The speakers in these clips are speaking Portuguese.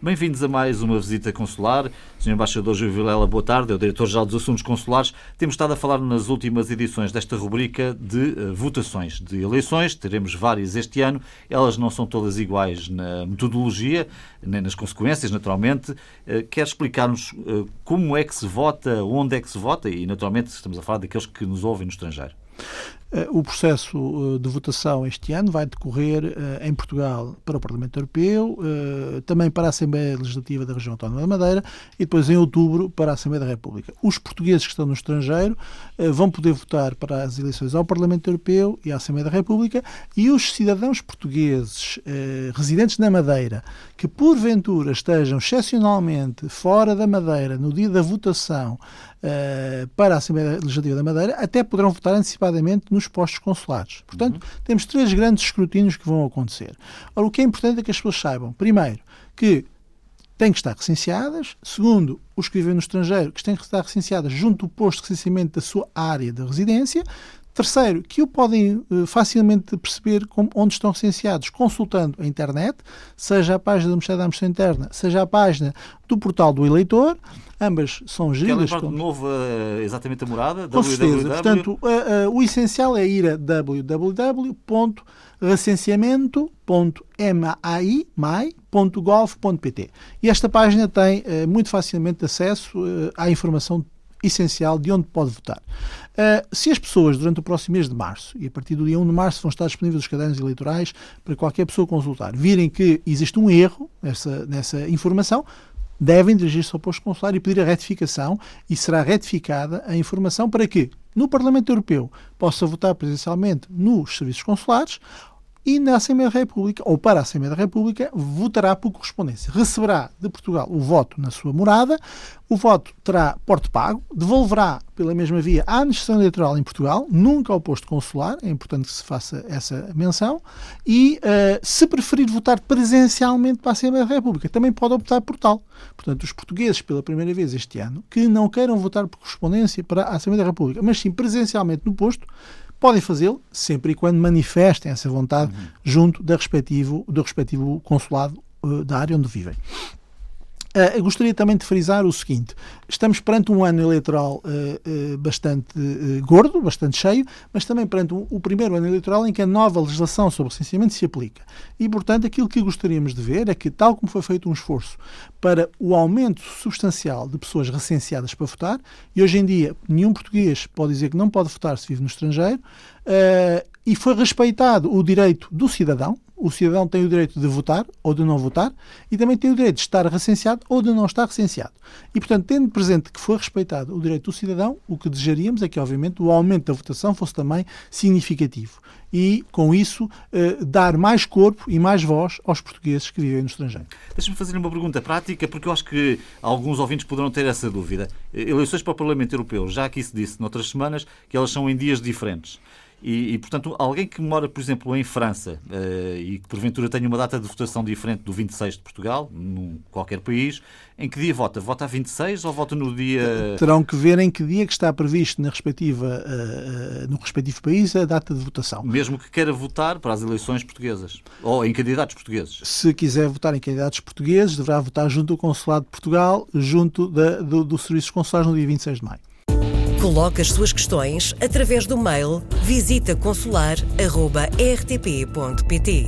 Bem-vindos a mais uma visita consular. Sr. Embaixador Gil Vilela, boa tarde. É o Diretor-Geral dos Assuntos Consulares. Temos estado a falar nas últimas edições desta rubrica de uh, votações de eleições. Teremos várias este ano. Elas não são todas iguais na metodologia, nem nas consequências, naturalmente. Uh, quer explicar-nos uh, como é que se vota, onde é que se vota e, naturalmente, estamos a falar daqueles que nos ouvem no estrangeiro. Eh, o processo eh, de votação este ano vai decorrer eh, em Portugal para o Parlamento Europeu, também para a Assembleia Legislativa da Região Autónoma da Madeira e depois em outubro para a Assembleia da República. Os portugueses que estão no estrangeiro vão poder votar para as eleições ao Parlamento Europeu e à Assembleia da República e os cidadãos portugueses residentes na Madeira que porventura estejam excepcionalmente fora da Madeira no dia da votação para a Assembleia Legislativa da Madeira até poderão votar antecipadamente nos postos consulares. Portanto, uhum. temos três grandes escrutínios que vão acontecer. Ora, o que é importante é que as pessoas saibam, primeiro, que têm que estar recenseadas. Segundo, os que vivem no estrangeiro, que têm que estar recenseadas junto do posto de recenseamento da sua área de residência. Terceiro, que o podem uh, facilmente perceber como, onde estão recenseados consultando a internet, seja a página do Ministério da Administração Interna, seja a página do portal do eleitor. Ambas são geridas. Quer de novo uh, exatamente a morada? Com certeza. Portanto, uh, o essencial é ir a www.recenseamento.mai.gov.pt e esta página tem muito facilmente acesso à informação essencial de onde pode votar. Uh, se as pessoas, durante o próximo mês de março, e a partir do dia 1 de março vão estar disponíveis os cadernos eleitorais para qualquer pessoa consultar, virem que existe um erro nessa, nessa informação, devem dirigir-se ao posto consular e pedir a retificação e será retificada a informação para que, no Parlamento Europeu, possa votar presencialmente nos serviços consulares e na Assembleia da República, ou para a Assembleia da República, votará por correspondência. Receberá de Portugal o voto na sua morada, o voto terá porte pago, devolverá pela mesma via à administração eleitoral em Portugal, nunca ao posto consular, é importante que se faça essa menção, e uh, se preferir votar presencialmente para a Assembleia da República, também pode optar por tal. Portanto, os portugueses, pela primeira vez este ano, que não queiram votar por correspondência para a Assembleia da República, mas sim presencialmente no posto, podem fazê-lo sempre e quando manifestem essa vontade uhum. junto da respectivo, do respectivo consulado uh, da área onde vivem. Uh, gostaria também de frisar o seguinte: estamos perante um ano eleitoral uh, uh, bastante gordo, bastante cheio, mas também perante um, o primeiro ano eleitoral em que a nova legislação sobre licenciamento se aplica. E, portanto, aquilo que gostaríamos de ver é que, tal como foi feito um esforço para o aumento substancial de pessoas recenseadas para votar, e hoje em dia nenhum português pode dizer que não pode votar se vive no estrangeiro, e foi respeitado o direito do cidadão, o cidadão tem o direito de votar ou de não votar e também tem o direito de estar recenseado ou de não estar recenseado. E, portanto, tendo presente que foi respeitado o direito do cidadão, o que desejaríamos é que, obviamente, o aumento da votação fosse também significativo e, com isso, eh, dar mais corpo e mais voz aos portugueses que vivem no estrangeiro. Deixa-me fazer uma pergunta prática, porque eu acho que alguns ouvintes poderão ter essa dúvida. Eleições para o Parlamento Europeu, já aqui se disse noutras semanas que elas são em dias diferentes. E, e, portanto, alguém que mora, por exemplo, em França uh, e que porventura tenha uma data de votação diferente do 26 de Portugal, num qualquer país, em que dia vota? Vota a 26 ou vota no dia. Terão que ver em que dia que está previsto na respectiva, uh, no respectivo país a data de votação. Mesmo que queira votar para as eleições portuguesas ou em candidatos portugueses. Se quiser votar em candidatos portugueses, deverá votar junto do Consulado de Portugal, junto da, do, do Serviço Consulares no dia 26 de maio. Coloque as suas questões através do mail visitaconsular.rtp.pt.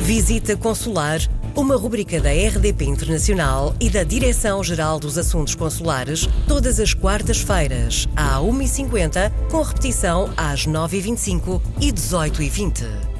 Visita Consular, uma rubrica da RDP Internacional e da Direção-Geral dos Assuntos Consulares, todas as quartas-feiras, à 1h50, com repetição às 9h25 e 18h20.